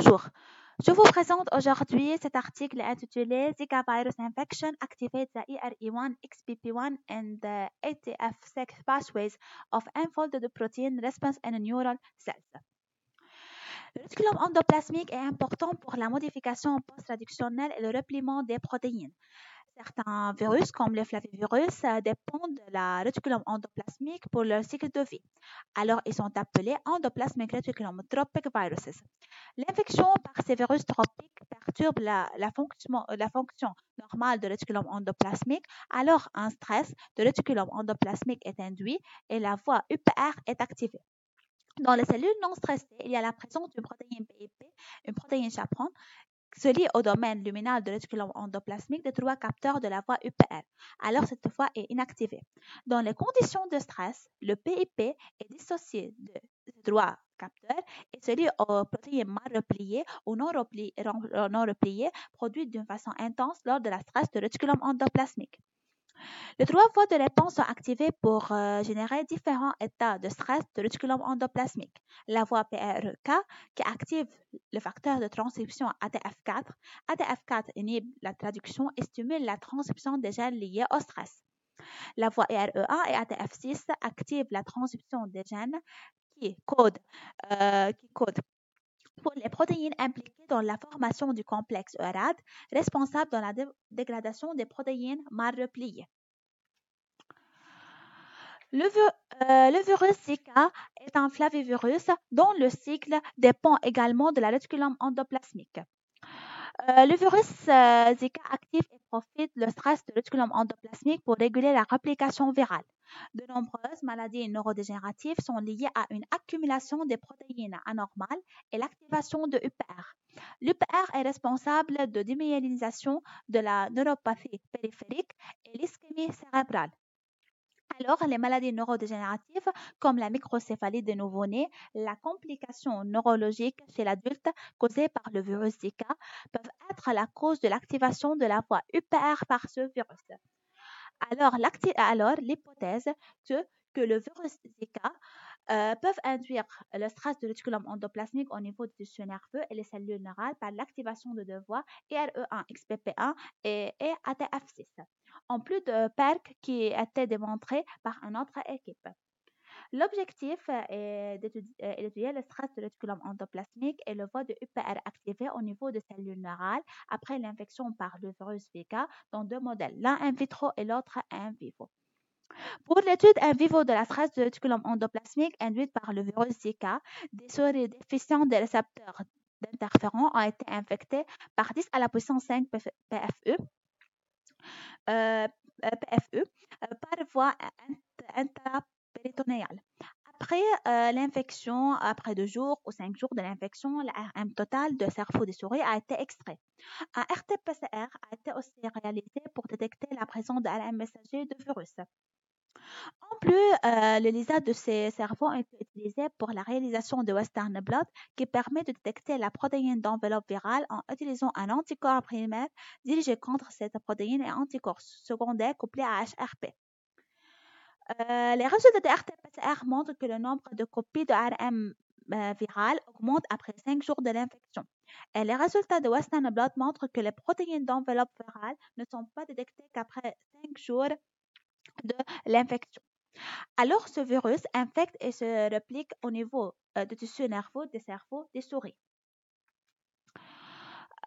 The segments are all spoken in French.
Bonjour, je vous présente aujourd'hui cet article intitulé Zika Virus Infection Activates the ERE1, XBP1 and the ATF6 pathways of unfolded protein response in neural cells. Le réticulum endoplasmique est important pour la modification post-traductionnelle et le repliement des protéines. Certains virus, comme les flavivirus, euh, dépendent de la réticulum endoplasmique pour leur cycle de vie. Alors, ils sont appelés endoplasmic reticulum tropic viruses. L'infection par ces virus tropiques perturbe la, fonction, la fonction normale de réticulum endoplasmique. Alors, un stress de réticulum endoplasmique est induit et la voie UPR est activée. Dans les cellules non stressées, il y a la présence d'une protéine PIP, une protéine chaperone, se lie au domaine luminal de réticulum endoplasmique des trois capteurs de la voie UPR. Alors cette voie est inactivée. Dans les conditions de stress, le PIP est dissocié de ces trois capteurs et se lie aux protéines mal repliées ou non repliées, non repliées produites d'une façon intense lors de la stress de réticulum endoplasmique. Les trois voies de réponse sont activées pour euh, générer différents états de stress de réticulum endoplasmique. La voie PRK qui active le facteur de transcription ATF4. ATF4 inhibe la traduction et stimule la transcription des gènes liés au stress. La voie ERE1 et ATF6 activent la transcription des gènes qui codent, euh, qui codent pour les protéines impliquées dans la formation du complexe ERAD, responsable de la dégradation des protéines mal repliées. Le, euh, virus Zika est un flavivirus dont le cycle dépend également de la réticulum endoplasmique. Le virus Zika active et profite le stress de réticulum endoplasmique pour réguler la réplication virale. De nombreuses maladies neurodégénératives sont liées à une accumulation des protéines anormales et l'activation de UPR. L'UPR est responsable de démyélinisation de la neuropathie périphérique et l'ischémie cérébrale. Alors, les maladies neurodégénératives comme la microcéphalie des nouveau-nés, la complication neurologique chez l'adulte causée par le virus Zika peuvent être la cause de l'activation de la voie UPR par ce virus. Alors, l'hypothèse que, que le virus Zika euh, peuvent induire le stress de réticulum endoplasmique au niveau du tissu nerveux et les cellules neurales par l'activation de deux voies IRE1, XPP1 et, et ATF6 en plus de PERC qui été démontré par une autre équipe. L'objectif est d'étudier le stress de réticulum endoplasmique et le voie de UPR activé au niveau des cellules neurales après l'infection par le virus Zika dans deux modèles, l'un in vitro et l'autre in vivo. Pour l'étude in vivo de la stress de réticulum endoplasmique induite par le virus Zika, des souris déficientes des récepteurs d'interférons ont été infectées par 10 à la puissance 5 PFE euh, euh, PFE euh, par voie intrapéritonéale. Après l'infection, après deux jours ou cinq jours de l'infection, l'ARM total de cerveau des souris a été extrait. Un RT-PCR a été aussi réalisé pour détecter la présence d'ARM messager de virus. En plus, euh, le LISA de ces cerveaux est utilisé pour la réalisation de Western blot qui permet de détecter la protéine d'enveloppe virale en utilisant un anticorps primaire dirigé contre cette protéine et anticorps secondaire couplé à HRP. Euh, les résultats de RT-PCR montrent que le nombre de copies de RM euh, virale augmente après 5 jours de l'infection. Et les résultats de Western blot montrent que les protéines d'enveloppe virale ne sont pas détectées qu'après 5 jours de l'infection. Alors, ce virus infecte et se réplique au niveau euh, du tissu nerveux des cerveaux des souris.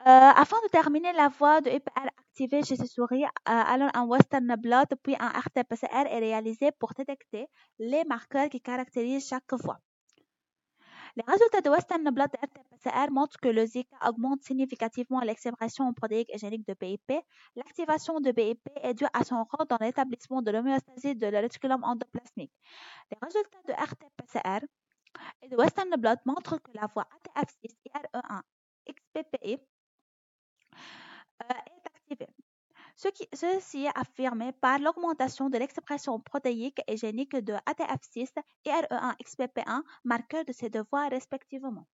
Euh, afin de terminer la voie de IPR activée chez ces souris, euh, alors un Western blot puis un RT-PCR est réalisé pour détecter les marqueurs qui caractérisent chaque voie. Les résultats de Western blot RT-PCR montrent que le Zika augmente significativement l'expression protéique et génique de BIP. L'activation de BIP est due à son rôle dans l'établissement de l'homéostasie de réticulum endoplasmique. Les résultats de RT-PCR et de Western blot montrent que la voie ATF6 IRE1 XPPI est activée. ceci est affirmé par l'augmentation de l'expression protéique et génique de ATF6 et RE1 XPP1, marqueurs de ces deux voies respectivement.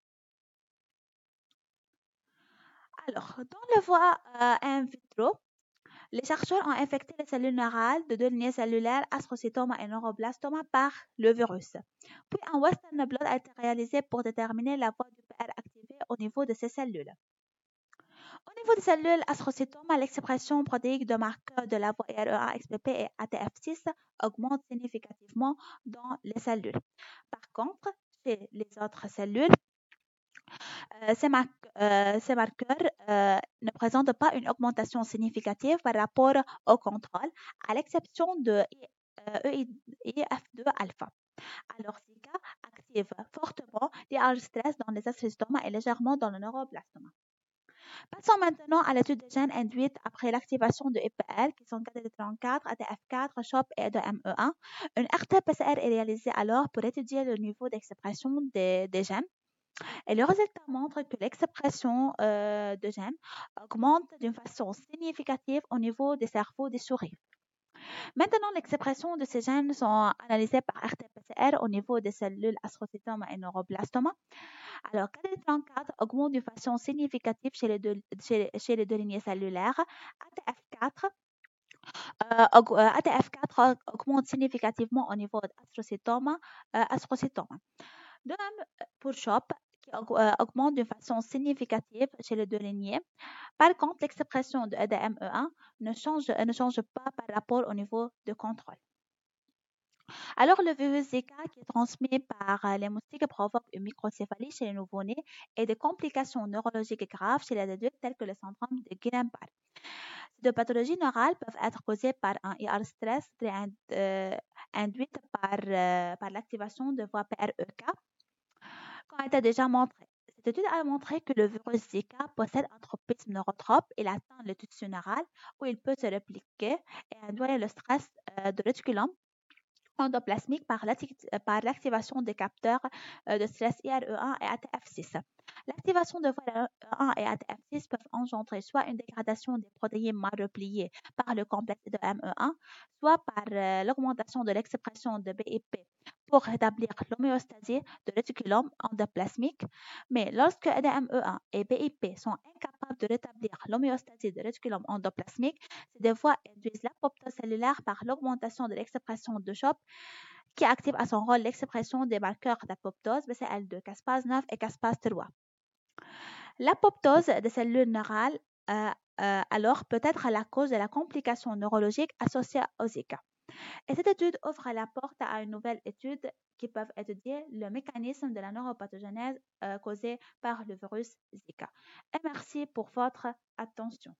Alors, dans le voie euh, in vitro, les chercheurs ont infecté les cellules neurales de deux lignées cellulaires, astrocytoma et neuroblastoma, par le virus. Puis un Western blot a été réalisé pour déterminer la voie du PR activée au niveau de ces cellules. Au niveau des cellules astrocytomes, l'expression protéique de marqueurs de la voie REA, XPP et ATF6 augmente significativement dans les cellules. Par contre, chez les autres cellules, euh, ces, euh, marqueurs euh, ne présentent pas une augmentation significative par rapport au contrôle, à l'exception de EIF2-alpha. Alors, Zika active fortement les stress dans les astrocytomes et légèrement dans le neuroblastoma. Passons maintenant à l'étude des gènes induites après l'activation de EPL, qui sont KD34, ATF4, CHOP et de ME1. Une RT-PCR est réalisée alors pour étudier le niveau d'expression des, gènes. Et le résultat montre que l'expression euh, de gènes augmente d'une façon significative au niveau des cerveaux des souris. Maintenant, l'expression de ces gènes sont analysées par RT-PCR au niveau des cellules astrocytomes et neuroblastoma. Alors, KD34 augmente de façon significative chez les deux, lignées cellulaires. ATF4 ATF4 euh, augmente significativement au niveau de. Euh, de même pour CHOP, qui euh, augmente de façon significative chez les deux lignées. Par contre, l'expression de EDME1 ne change, ne change pas par rapport au niveau de contrôle. Alors, le virus Zika qui est transmis par euh, les moustiques provoque une microcéphalie chez les nouveau-nés et des complications neurologiques graves chez les adultes telles que le syndrome de Guillain-Barré. Ces deux pathologies neurales peuvent être causées par un IR stress euh, induit par, par l'activation de voies PREK, a été déjà montré. Cette étude a montré que le virus Zika possède un tropisme neurotrope. Il atteint le tissu neural où il peut se répliquer et induire le stress de réticulum endoplasmique par l'activation des capteurs euh, de stress IRE1 et ATF6. L'activation de voies 1 et ATF6 peuvent engendrer soit une dégradation des protéines mal repliées par le complexe de ME1, soit par euh, l'augmentation de l'expression de BIP pour rétablir l'homéostasie de réticulum endoplasmique. Mais lorsque EDME1 et BIP sont incapables de rétablir l'homéostasie de réticulum endoplasmique, ces deux voies induisent l'apoptose cellulaire par l'augmentation de l'expression de CHOP qui active à son rôle l'expression des marqueurs d'apoptose BCL2, caspase 9 et caspase 3. L'apoptose des cellules neurales euh, euh, alors peut être la cause de la complication neurologique associée au Zika. Et cette étude ouvre la porte à une nouvelle étude qui peuvent étudier le mécanisme de la neuropathogénèse euh, causée par le virus Zika. Et merci pour votre attention.